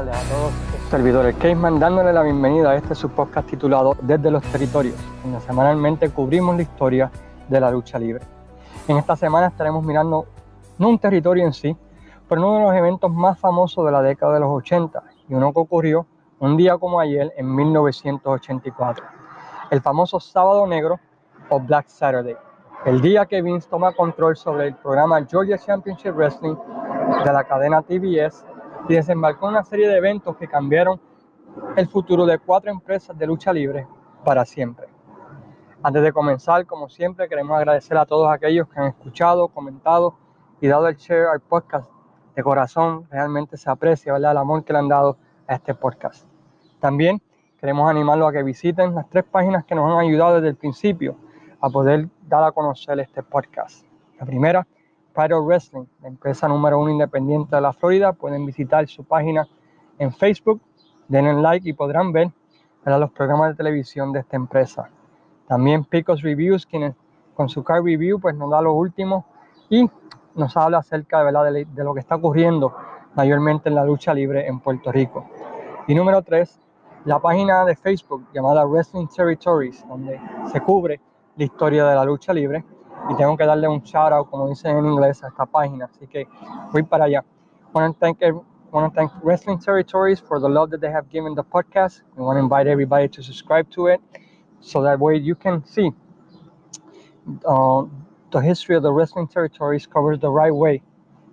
Tardes a todos. Servidor Caseman dándole la bienvenida a este su podcast titulado Desde los Territorios, donde semanalmente cubrimos la historia de la lucha libre. En esta semana estaremos mirando no un territorio en sí, pero uno de los eventos más famosos de la década de los 80 y uno que ocurrió un día como ayer en 1984, el famoso Sábado Negro o Black Saturday, el día que Vince toma control sobre el programa Georgia Championship Wrestling de la cadena TBS y desembarcó una serie de eventos que cambiaron el futuro de cuatro empresas de lucha libre para siempre. Antes de comenzar, como siempre, queremos agradecer a todos aquellos que han escuchado, comentado y dado el share al podcast. De corazón, realmente se aprecia el amor que le han dado a este podcast. También queremos animarlos a que visiten las tres páginas que nos han ayudado desde el principio a poder dar a conocer este podcast. La primera Pyro Wrestling, la empresa número uno independiente de la Florida. Pueden visitar su página en Facebook, denle like y podrán ver los programas de televisión de esta empresa. También Picos Reviews, quienes con su car review pues nos da lo último y nos habla acerca de, de lo que está ocurriendo mayormente en la lucha libre en Puerto Rico. Y número tres, la página de Facebook llamada Wrestling Territories, donde se cubre la historia de la lucha libre y tengo que darle un shout out, como dicen en inglés, a esta página. Así que voy para allá. Want to thank, want to thank Wrestling Territories for the love that they have given the podcast. We want to invite everybody to subscribe to it so that way you can see uh, the history of the Wrestling Territories covered the right way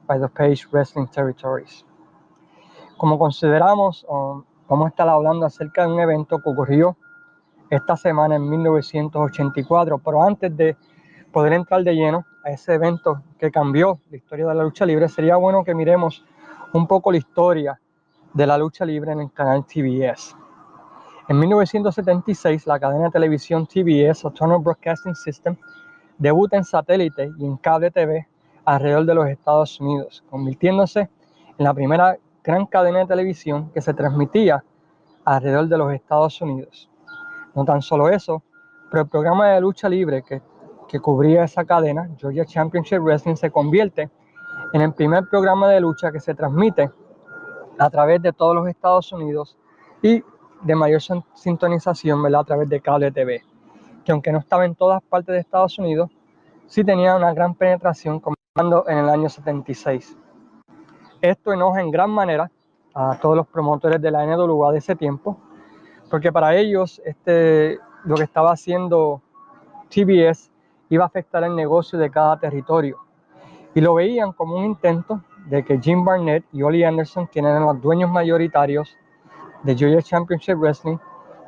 by the page Wrestling Territories. Como consideramos, um, vamos a estar hablando acerca de un evento que ocurrió esta semana en 1984, pero antes de poder entrar de lleno a ese evento que cambió la historia de la lucha libre, sería bueno que miremos un poco la historia de la lucha libre en el canal TBS. En 1976, la cadena de televisión TBS, Turner Broadcasting System, debuta en satélite y en cable TV alrededor de los Estados Unidos, convirtiéndose en la primera gran cadena de televisión que se transmitía alrededor de los Estados Unidos. No tan solo eso, pero el programa de lucha libre que que cubría esa cadena, Georgia Championship Wrestling, se convierte en el primer programa de lucha que se transmite a través de todos los Estados Unidos y de mayor sintonización a través de cable TV, que aunque no estaba en todas partes de Estados Unidos, sí tenía una gran penetración comenzando en el año 76. Esto enoja en gran manera a todos los promotores de la NWA de ese tiempo, porque para ellos este, lo que estaba haciendo TBS iba a afectar el negocio de cada territorio. Y lo veían como un intento de que Jim Barnett y Ollie Anderson, quienes eran los dueños mayoritarios de Georgia Championship Wrestling,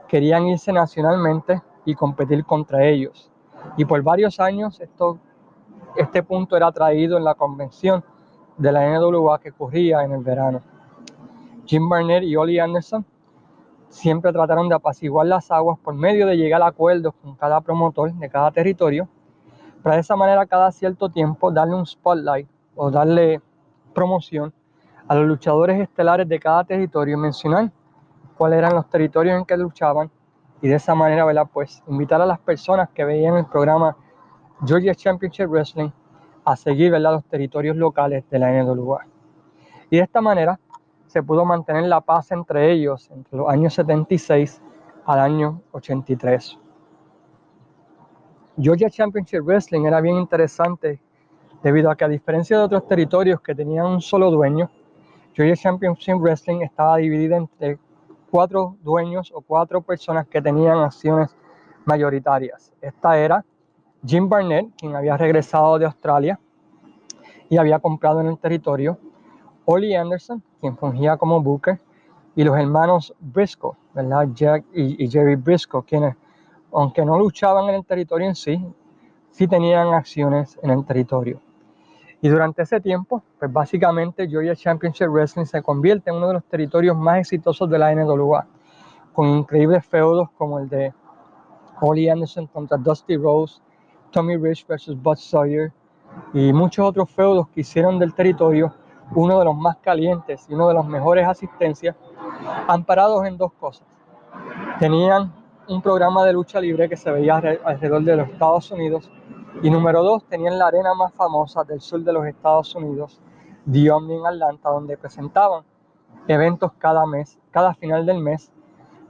querían irse nacionalmente y competir contra ellos. Y por varios años esto, este punto era traído en la convención de la NWA que ocurría en el verano. Jim Barnett y Ollie Anderson siempre trataron de apaciguar las aguas por medio de llegar a acuerdos con cada promotor de cada territorio para de esa manera cada cierto tiempo darle un spotlight o darle promoción a los luchadores estelares de cada territorio, mencionar cuáles eran los territorios en que luchaban y de esa manera, ¿verdad? Pues invitar a las personas que veían el programa Georgia Championship Wrestling a seguir, ¿verdad? Los territorios locales de la NWA. Y de esta manera se pudo mantener la paz entre ellos entre los años 76 al año 83. Georgia Championship Wrestling era bien interesante debido a que a diferencia de otros territorios que tenían un solo dueño, Georgia Championship Wrestling estaba dividida entre cuatro dueños o cuatro personas que tenían acciones mayoritarias. Esta era Jim Barnett, quien había regresado de Australia y había comprado en el territorio, Ollie Anderson, quien fungía como Booker, y los hermanos Briscoe, ¿verdad? Jack y, Jerry Briscoe, quienes aunque no luchaban en el territorio en sí, sí tenían acciones en el territorio. Y durante ese tiempo, pues básicamente Georgia Championship Wrestling se convierte en uno de los territorios más exitosos de la NWA, con increíbles feudos como el de Holly Anderson contra Dusty Rose, Tommy Rich versus Bud Sawyer y muchos otros feudos que hicieron del territorio uno de los más calientes y uno de los mejores asistencias, amparados en dos cosas. Tenían un programa de lucha libre que se veía alrededor de los Estados Unidos. Y número dos, tenían la arena más famosa del sur de los Estados Unidos, The en Atlanta, donde presentaban eventos cada mes, cada final del mes,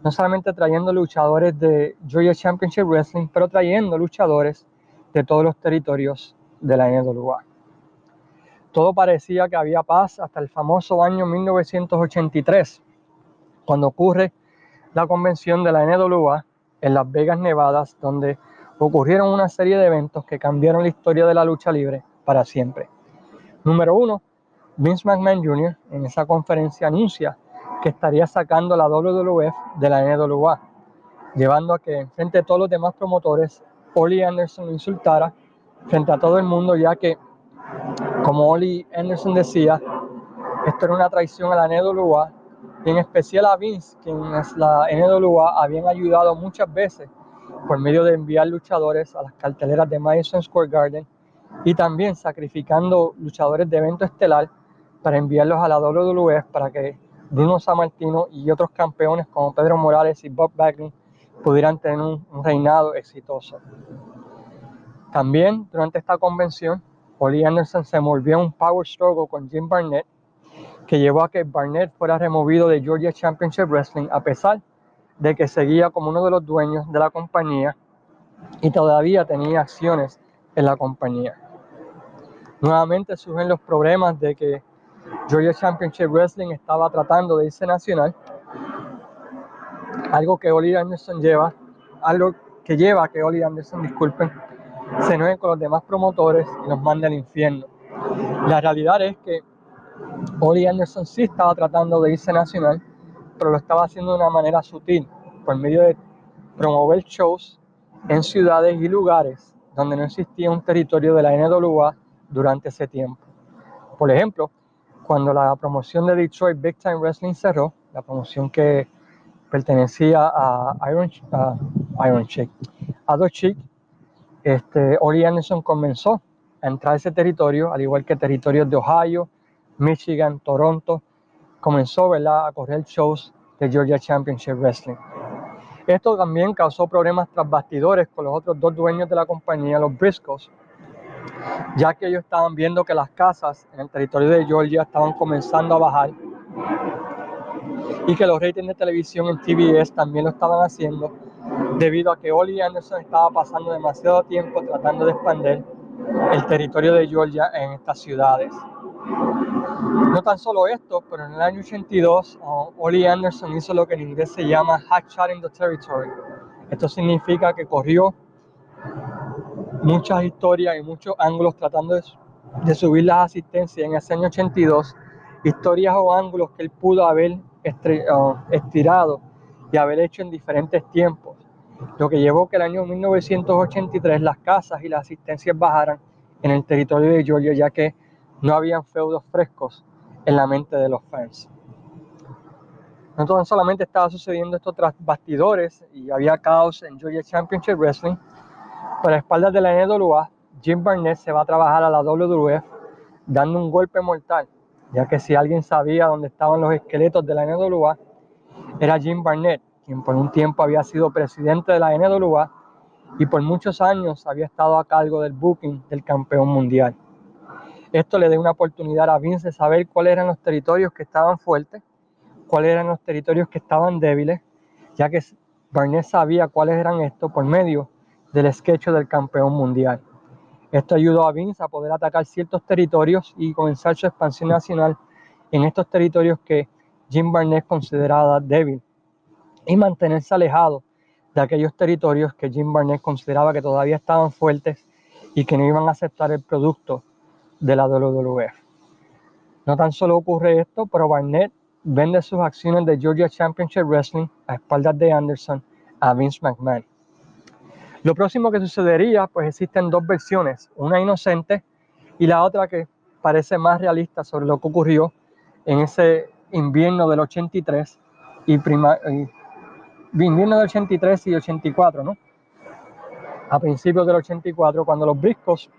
no solamente trayendo luchadores de Georgia Championship Wrestling, pero trayendo luchadores de todos los territorios de la NWA. Todo parecía que había paz hasta el famoso año 1983, cuando ocurre la convención de la NWA en Las Vegas, Nevada, donde ocurrieron una serie de eventos que cambiaron la historia de la lucha libre para siempre. Número uno, Vince McMahon Jr. en esa conferencia anuncia que estaría sacando la WWF de la NWA, llevando a que frente a todos los demás promotores, Oli Anderson lo insultara frente a todo el mundo, ya que, como Oli Anderson decía, esto era una traición a la NWA en especial a Vince, quienes la NWA habían ayudado muchas veces por medio de enviar luchadores a las carteleras de Madison Square Garden y también sacrificando luchadores de evento estelar para enviarlos a la WWF para que Bruno Sammartino y otros campeones como Pedro Morales y Bob Backlund pudieran tener un, reinado exitoso. También durante esta convención, Oli Anderson se volvió un power struggle con Jim Barnett, que llevó a que Barnett fuera removido de Georgia Championship Wrestling a pesar de que seguía como uno de los dueños de la compañía y todavía tenía acciones en la compañía. Nuevamente surgen los problemas de que Georgia Championship Wrestling estaba tratando de irse nacional, algo que Oli Anderson lleva, algo que lleva a que Oli Anderson, disculpen, se enoje con los demás promotores y los mande al infierno. La realidad es que Oli Anderson sí estaba tratando de irse nacional, pero lo estaba haciendo de una manera sutil, por medio de promover shows en ciudades y lugares donde no existía un territorio de la NWA durante ese tiempo. Por ejemplo, cuando la promoción de Detroit Big Time Wrestling cerró, la promoción que pertenecía a Iron, a Iron Chick, a este, Oli Anderson comenzó a entrar a ese territorio, al igual que territorios de Ohio, Michigan, Toronto, comenzó ¿verdad? a correr shows de Georgia Championship Wrestling. Esto también causó problemas tras bastidores con los otros dos dueños de la compañía, los Briscoes, ya que ellos estaban viendo que las casas en el territorio de Georgia estaban comenzando a bajar y que los ratings de televisión en TBS también lo estaban haciendo debido a que Oli Anderson estaba pasando demasiado tiempo tratando de expandir el territorio de Georgia en estas ciudades. No tan solo esto, pero en el año 82, uh, Oli Anderson hizo lo que en inglés se llama in the territory. Esto significa que corrió muchas historias y muchos ángulos tratando de, subir las asistencias en ese año 82, historias o ángulos que él pudo haber uh, estirado y haber hecho en diferentes tiempos, lo que llevó que el año 1983 las casas y las asistencias bajaran en el territorio de Georgia, ya que no habían feudos frescos en la mente de los fans. No solamente estaba sucediendo esto tras bastidores y había caos en Georgia Championship Wrestling, por la espalda de la NWA, Jim Barnett se va a trabajar a la WWF dando un golpe mortal, ya que si alguien sabía dónde estaban los esqueletos de la NWA, era Jim Barnett, quien por un tiempo había sido presidente de la NWA y por muchos años había estado a cargo del booking del campeón mundial. Esto le dio una oportunidad a Vince de saber cuáles eran los territorios que estaban fuertes, cuáles eran los territorios que estaban débiles, ya que Barnett sabía cuáles eran estos por medio del sketch del campeón mundial. Esto ayudó a Vince a poder atacar ciertos territorios y comenzar su expansión nacional en estos territorios que Jim Barnett consideraba débil y mantenerse alejado de aquellos territorios que Jim Barnett consideraba que todavía estaban fuertes y que no iban a aceptar el producto de la WWF. No tan solo ocurre esto, pero Barnett vende sus acciones de Georgia Championship Wrestling a espaldas de Anderson a Vince McMahon. Lo próximo que sucedería, pues existen dos versiones, una inocente y la otra que parece más realista sobre lo que ocurrió en ese invierno del 83 y, prima, invierno del 83 y 84, ¿no? A principios del 84, cuando los briscos,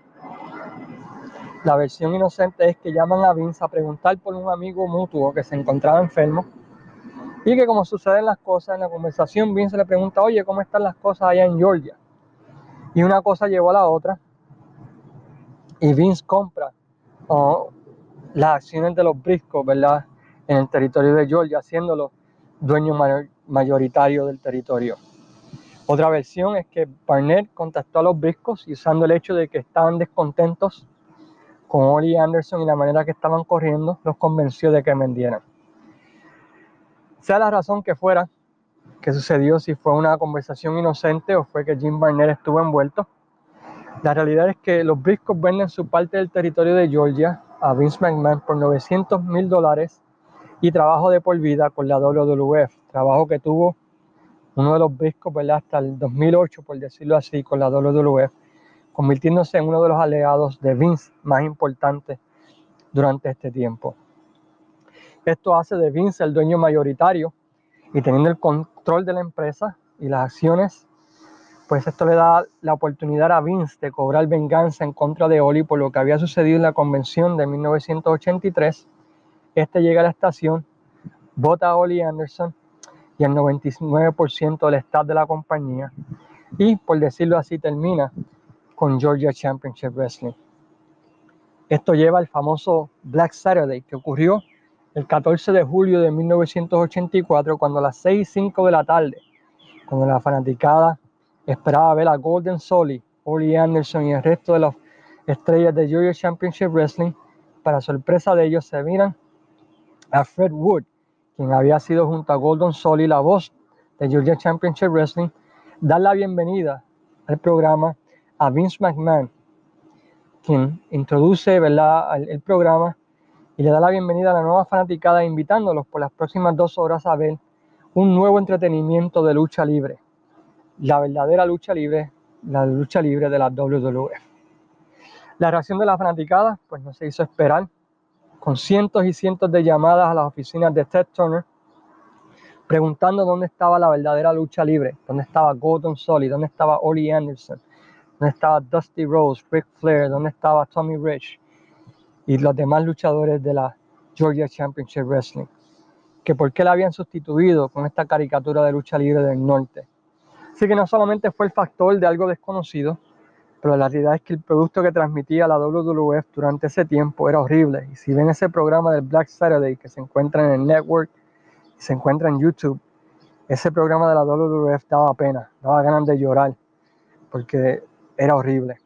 la versión inocente es que llaman a Vince a preguntar por un amigo mutuo que se encontraba enfermo y que como suceden las cosas en la conversación, Vince le pregunta, oye, ¿cómo están las cosas allá en Georgia? Y una cosa llevó a la otra. Y Vince compra las acciones de los briscos, ¿verdad? en el territorio de Georgia, haciéndolo dueño mayoritario del territorio. Otra versión es que Barnett contactó a los briscos usando el hecho de que estaban descontentos con Oli Anderson y la manera que estaban corriendo, los convenció de que vendieran. Sea la razón que fuera que sucedió, si fue una conversación inocente o fue que Jim Barnett estuvo envuelto, la realidad es que los briscos venden su parte del territorio de Georgia a Vince McMahon por 900 mil dólares y trabajo de por vida con la WWF, trabajo que tuvo uno de los briscos hasta el 2008, por decirlo así, con la WWF, convirtiéndose en uno de los aliados de Vince más importantes durante este tiempo. Esto hace de Vince el dueño mayoritario y teniendo el control de la empresa y las acciones, pues esto le da la oportunidad a Vince de cobrar venganza en contra de Oli por lo que había sucedido en la convención de 1983. Este llega a la estación, vota a Oli Anderson y el 99% del staff de la compañía y, por decirlo así, termina con Georgia Championship Wrestling. Esto lleva al famoso Black Saturday que ocurrió el 14 de julio de 1984, cuando a las 6 y 5 de la tarde, cuando la fanaticada esperaba ver a Golden Solly, Oli Anderson y el resto de las estrellas de Georgia Championship Wrestling, para sorpresa de ellos se miran a Fred Wood, quien había sido junto a Golden Solly la voz de Georgia Championship Wrestling, dar la bienvenida al programa a Vince McMahon, quien introduce ¿verdad? el programa y le da la bienvenida a la nueva fanaticada invitándolos por las próximas dos horas a ver un nuevo entretenimiento de lucha libre, la verdadera lucha libre, la lucha libre de la WWF. La reacción de la fanaticada pues no se hizo esperar, con cientos y cientos de llamadas a las oficinas de Ted Turner preguntando dónde estaba la verdadera lucha libre, dónde estaba Gordon Solly, dónde estaba Oli Anderson, dónde estaba Dusty Rose, Ric Flair, dónde estaba Tommy Rich, y los demás luchadores de la Georgia Championship Wrestling, que por qué la habían sustituido con esta caricatura de lucha libre del norte. Así que no solamente fue el factor de algo desconocido, pero la realidad es que el producto que transmitía la WWF durante ese tiempo era horrible. Y si ven ese programa del Black Saturday que se encuentra en el network y se encuentra en YouTube, ese programa de la WWF daba pena, daba ganas de llorar, porque era horrible.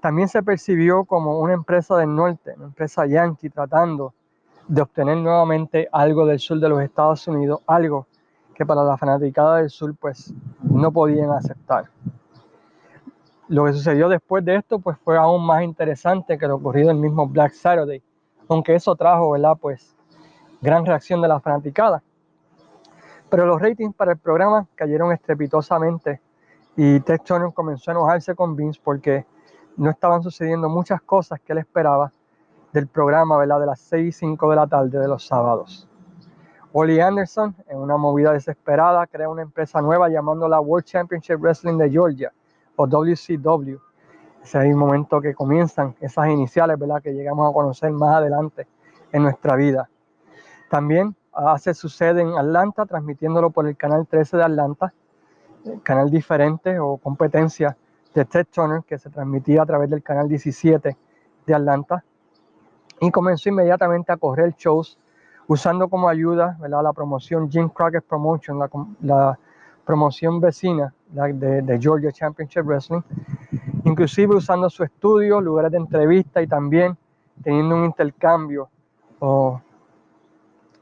También se percibió como una empresa del norte, una empresa yankee tratando de obtener nuevamente algo del sur de los Estados Unidos, algo que para la fanaticada del sur pues no podían aceptar. Lo que sucedió después de esto pues fue aún más interesante que lo ocurrido el mismo Black Saturday, aunque eso trajo, ¿verdad? Pues gran reacción de la fanaticada. Pero los ratings para el programa cayeron estrepitosamente y Ted Turner comenzó a enojarse con Vince porque no estaban sucediendo muchas cosas que él esperaba del programa ¿verdad? de las 6 y 5 de la tarde de los sábados. Oli Anderson, en una movida desesperada, crea una empresa nueva llamándola World Championship Wrestling de Georgia o WCW. Ese es el momento que comienzan esas iniciales ¿verdad? que llegamos a conocer más adelante en nuestra vida. También hace su sede en Atlanta, transmitiéndolo por el canal 13 de Atlanta, canal diferente o competencia de Ted Turner, que se transmitía a través del canal 17 de Atlanta, y comenzó inmediatamente a correr shows usando como ayuda la promoción Jim Crockett Promotion, la, promoción vecina de, de, Georgia Championship Wrestling, inclusive usando su estudio, lugares de entrevista y también teniendo un intercambio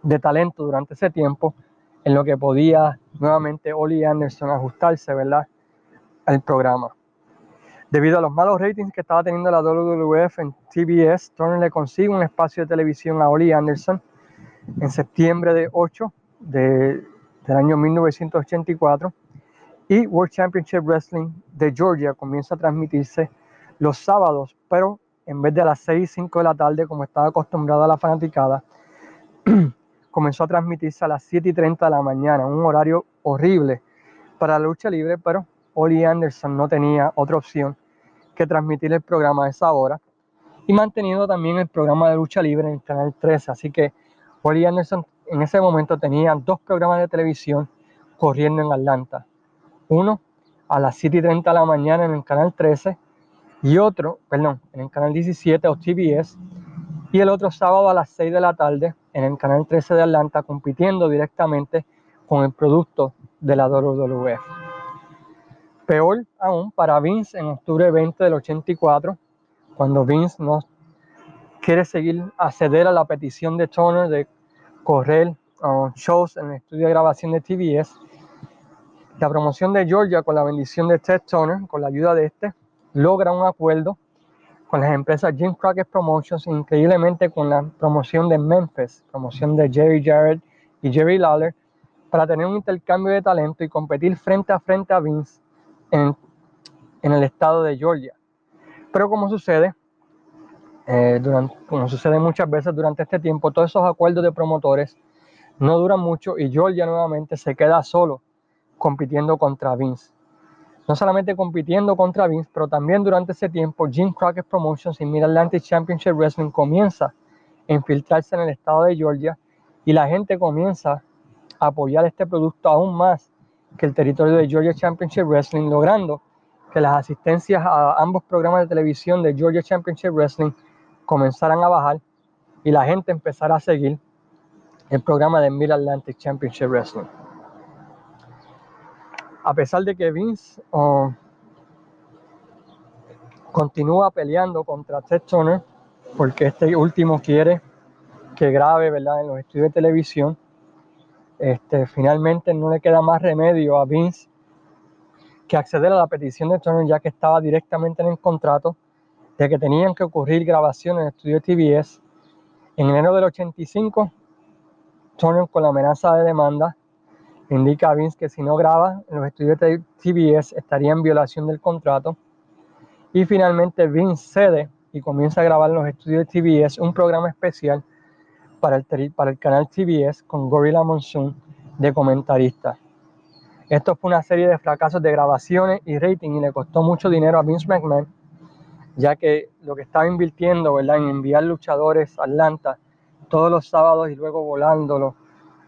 de talento durante ese tiempo en lo que podía nuevamente Oli Anderson ajustarse ¿verdad? al programa. Debido a los malos ratings que estaba teniendo la WWF en TBS, Turner le consigue un espacio de televisión a Oli Anderson en septiembre de 8 del año 1984 y World Championship Wrestling de Georgia comienza a transmitirse los sábados, pero en vez de a las 6 y 5 de la tarde como estaba acostumbrada la fanaticada, comenzó a transmitirse a las 7 y 30 de la mañana, un horario horrible para la lucha libre, pero Oli Anderson no tenía otra opción que transmitir el programa a esa hora y manteniendo también el programa de lucha libre en el canal 13. Así que Wally Anderson en ese momento tenía dos programas de televisión corriendo en Atlanta. Uno a las 7 y 30 de la mañana en el canal 13 y otro, perdón, en el canal 17 o TBS y el otro sábado a las 6 de la tarde en el canal 13 de Atlanta, compitiendo directamente con el producto de la WWF. Peor aún para Vince en octubre 20 del 84, cuando Vince no quiere seguir acceder a la petición de Turner de correr shows en el estudio de grabación de TBS. La promoción de Georgia con la bendición de Ted Turner, con la ayuda de este, logra un acuerdo con las empresas Jim Crockett Promotions, increíblemente con la promoción de Memphis, promoción de Jerry Jarrett y Jerry Lawler, para tener un intercambio de talento y competir frente a frente a Vince en, el estado de Georgia. Pero como sucede, eh, como sucede muchas veces durante este tiempo, todos esos acuerdos de promotores no duran mucho y Georgia nuevamente se queda solo compitiendo contra Vince no solamente compitiendo contra Vince, pero también durante ese tiempo Jim Crockett Promotions y Mid Atlantic Championship Wrestling comienza a infiltrarse en el estado de Georgia y la gente comienza a apoyar este producto aún más que el territorio de Georgia Championship Wrestling, logrando que las asistencias a ambos programas de televisión de Georgia Championship Wrestling comenzaran a bajar y la gente empezara a seguir el programa de Mid Atlantic Championship Wrestling a pesar de que Vince oh, continúa peleando contra Ted Turner, porque este último quiere que grabe ¿verdad? en los estudios de televisión, este, finalmente no le queda más remedio a Vince que acceder a la petición de Turner, ya que estaba directamente en el contrato de que tenían que ocurrir grabaciones en el estudio TBS. En enero del 85, Turner con la amenaza de demanda indica a Vince que si no graba en los estudios de TBS estaría en violación del contrato. Y finalmente Vince cede y comienza a grabar en los estudios de TBS un programa especial para el, para el canal TBS con Gorilla Monsoon de comentarista. Esto fue una serie de fracasos de grabaciones y rating y le costó mucho dinero a Vince McMahon, ya que lo que estaba invirtiendo ¿verdad? en enviar luchadores a Atlanta todos los sábados y luego volándolo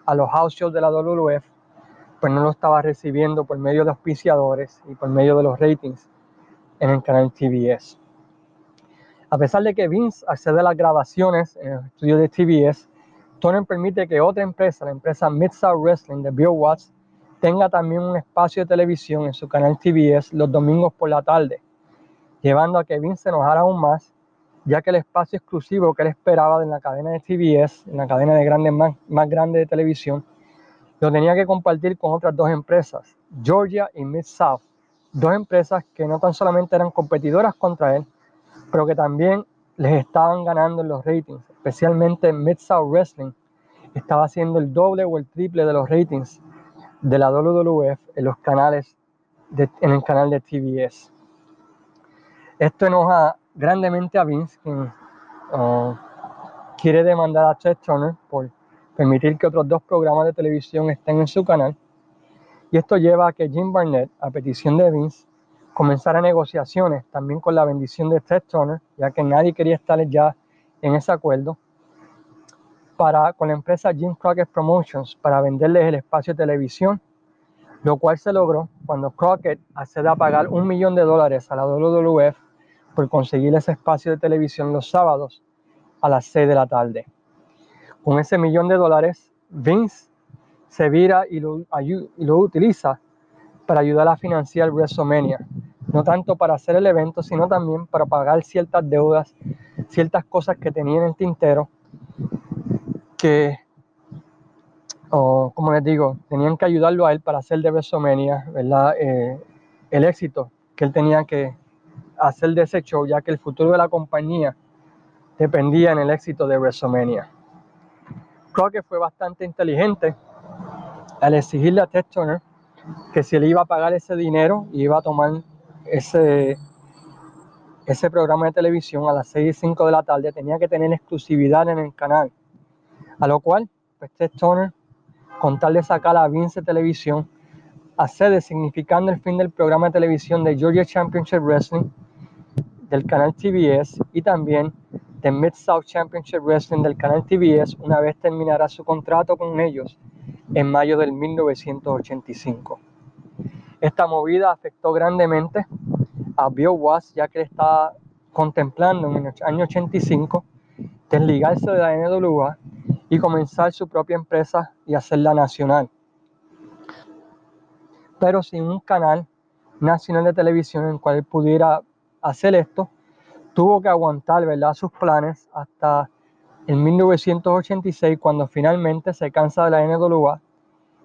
a los house shows de la WWF pues no lo estaba recibiendo por medio de auspiciadores y por medio de los ratings en el canal TBS. A pesar de que Vince accede a las grabaciones en el estudio de TBS, Tony permite que otra empresa, la empresa Mid-South Wrestling de Bill Watts, tenga también un espacio de televisión en su canal TBS los domingos por la tarde, llevando a que Vince se enojara aún más, ya que el espacio exclusivo que él esperaba en la cadena de TBS, en la cadena de grandes más, más grande de televisión, lo tenía que compartir con otras dos empresas, Georgia y Mid-South, dos empresas que no tan solamente eran competidoras contra él, pero que también les estaban ganando en los ratings, especialmente Mid-South Wrestling estaba haciendo el doble o el triple de los ratings de la WWF en los canales, en el canal de TBS. Esto enoja grandemente a Vince, quien uh, quiere demandar a Chet Turner por permitir que otros dos programas de televisión estén en su canal. Y esto lleva a que Jim Barnett, a petición de Vince, comenzara negociaciones también con la bendición de Ted Turner, ya que nadie quería estar ya en ese acuerdo, para, con la empresa Jim Crockett Promotions para venderles el espacio de televisión, lo cual se logró cuando Crockett accede a pagar un millón de dólares a la WWF por conseguir ese espacio de televisión los sábados a las 6 de la tarde. Con ese millón de dólares, Vince se vira y lo, utiliza para ayudar a financiar WrestleMania. No tanto para hacer el evento, sino también para pagar ciertas deudas, ciertas cosas que tenía en el tintero, que, como les digo, tenían que ayudarlo a él para hacer de WrestleMania, ¿verdad? Eh, el éxito que él tenía que hacer de ese show, ya que el futuro de la compañía dependía en el éxito de WrestleMania. Crockett fue bastante inteligente al exigirle a Ted Turner que si él iba a pagar ese dinero y iba a tomar ese, ese programa de televisión a las 6 y 5 de la tarde, tenía que tener exclusividad en el canal. A lo cual, pues Ted Turner, con tal de sacar a Vince Televisión, accede significando el fin del programa de televisión de Georgia Championship Wrestling del canal TBS y también de Mid-South Championship Wrestling del canal TBS una vez terminará su contrato con ellos en mayo del 1985. Esta movida afectó grandemente a Bill Watts ya que estaba contemplando en el año 85 que es ligarse de la NWA y comenzar su propia empresa y hacerla nacional. Pero sin un canal nacional de televisión en el cual pudiera hacer esto, tuvo que aguantar ¿verdad? sus planes hasta en 1986 cuando finalmente se cansa de la NWA,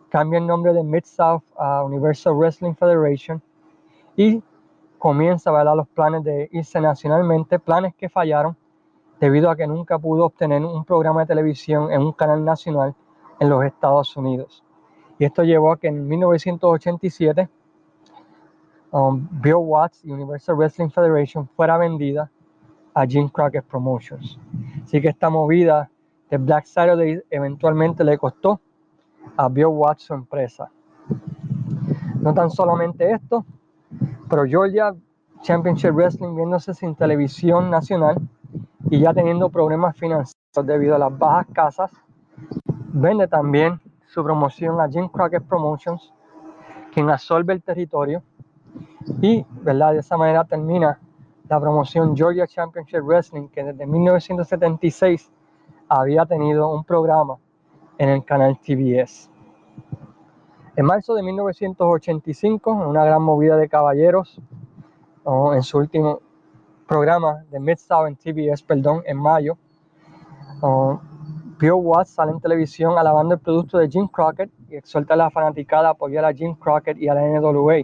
cambia el nombre de Mid-South a Universal Wrestling Federation y comienza ¿verdad? los planes de irse nacionalmente, planes que fallaron debido a que nunca pudo obtener un programa de televisión en un canal nacional en los Estados Unidos. Y esto llevó a que en 1987 um, Bill Watts y Universal Wrestling Federation fuera vendida a Jim Crockett Promotions. Así que esta movida de Black Saturday eventualmente le costó a Bill Watts su empresa. No tan solamente esto, pero Georgia Championship Wrestling viéndose sin televisión nacional y ya teniendo problemas financieros debido a las bajas casas, vende también su promoción a Jim Crockett Promotions, quien absorbe el territorio y ¿verdad? de esa manera termina la promoción Georgia Championship Wrestling, que desde 1976 había tenido un programa en el canal TBS. En marzo de 1985, en una gran movida de caballeros, en su último programa de Mid-South en TBS, perdón, en mayo, Bill Watts sale en televisión alabando el producto de Jim Crockett y exhorta a la fanaticada a apoyar a Jim Crockett y a la NWA,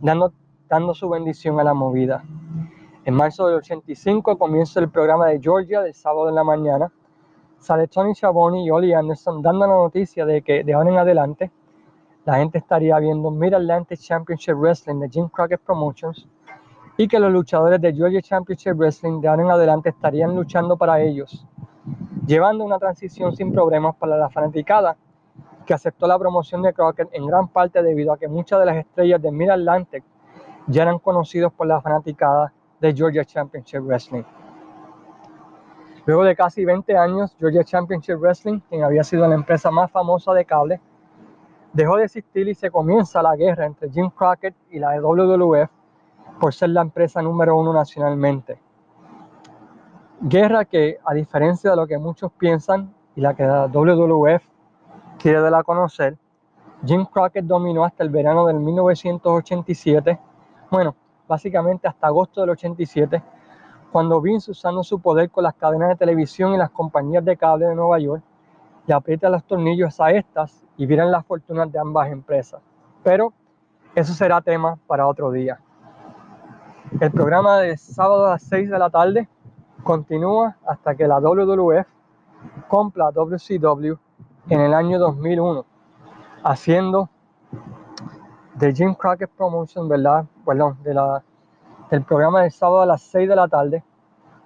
dando, dando su bendición a la movida. En marzo del 85 comienza el programa de Georgia del sábado en la mañana. Sale Tony Schiavone y Ollie Anderson dando la noticia de que de ahora en adelante la gente estaría viendo Mid-Atlantic Championship Wrestling de Jim Crockett Promotions y que los luchadores de Georgia Championship Wrestling de ahora en adelante estarían luchando para ellos llevando una transición sin problemas para la fanaticada, que aceptó la promoción de Crockett en gran parte debido a que muchas de las estrellas de Mid Atlantic ya eran conocidos por la fanaticada de Georgia Championship Wrestling. Luego de casi 20 años, Georgia Championship Wrestling, quien había sido la empresa más famosa de cable, dejó de existir y se comienza la guerra entre Jim Crockett y la WWF por ser la empresa número uno nacionalmente. Guerra que, a diferencia de lo que muchos piensan y la que la WWF quiere dar a conocer, Jim Crockett dominó hasta el verano del 1987, bueno, básicamente hasta agosto del 87, cuando Vince usando su poder con las cadenas de televisión y las compañías de cable de Nueva York, le aprieta los tornillos a estas y vieran las fortunas de ambas empresas. Pero eso será tema para otro día. El programa de sábado a las 6 de la tarde continúa hasta que la WWF compra WCW en el año 2001, haciendo de Jim Crockett Promotion, ¿verdad? Perdón, de la, del programa de sábado a las 6 de la tarde,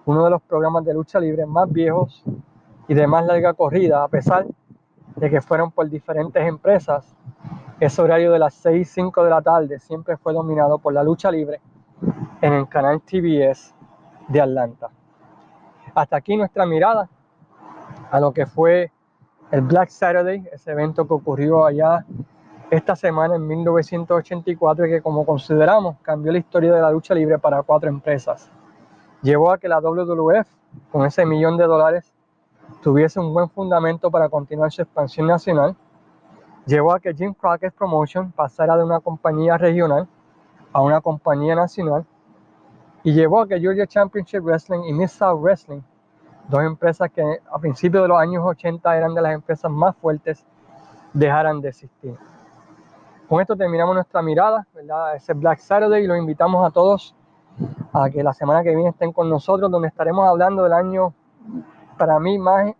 uno de los programas de lucha libre más viejos y de más larga corrida, a pesar de que fueron por diferentes empresas. Ese horario de las 6 y 5 de la tarde siempre fue dominado por la lucha libre en el canal TBS de Atlanta. Hasta aquí nuestra mirada a lo que fue el Black Saturday, ese evento que ocurrió allá esta semana en 1984 y que como consideramos cambió la historia de la lucha libre para cuatro empresas. Llevó a que la WWF, con ese millón de dólares, tuviese un buen fundamento para continuar su expansión nacional. Llevó a que Jim Crockett Promotion pasara de una compañía regional a una compañía nacional y llevó a que Georgia Championship Wrestling y Miss South Wrestling, dos empresas que a principios de los años 80 eran de las empresas más fuertes, dejaran de existir. Con esto terminamos nuestra mirada, ¿verdad? Ese Black Saturday y los invitamos a todos a que la semana que viene estén con nosotros, donde estaremos hablando del año para mí más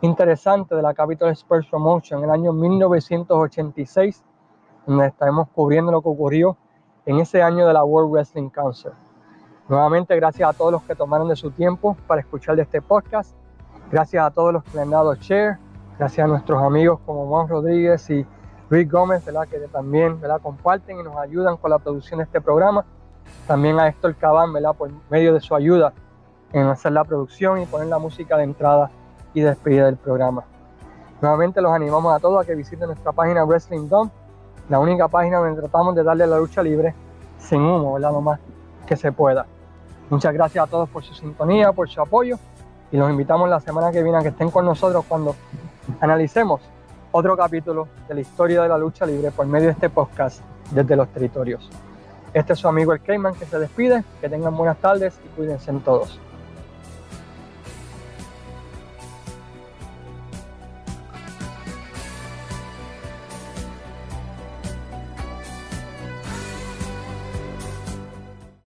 interesante de la Capital Sports Promotion, el año 1986, donde estaremos cubriendo lo que ocurrió en ese año de la World Wrestling Council. Nuevamente, gracias a todos los que tomaron de su tiempo para escuchar de este podcast. Gracias a todos los que le han dado share. Gracias a nuestros amigos como Juan Rodríguez y Luis Gómez, ¿verdad? que también ¿verdad? comparten y nos ayudan con la producción de este programa. También a Héctor Cabán, ¿verdad? por medio de su ayuda en hacer la producción y poner la música de entrada y despedida del programa. Nuevamente los animamos a todos a que visiten nuestra página Wrestling Dome, la única página donde tratamos de darle la lucha libre sin humo, ¿verdad? lo más que se pueda. Muchas gracias a todos por su sintonía, por su apoyo y los invitamos la semana que viene a que estén con nosotros cuando analicemos otro capítulo de la historia de la lucha libre por medio de este podcast desde los territorios. Este es su amigo el Cayman que se despide, que tengan buenas tardes y cuídense en todos.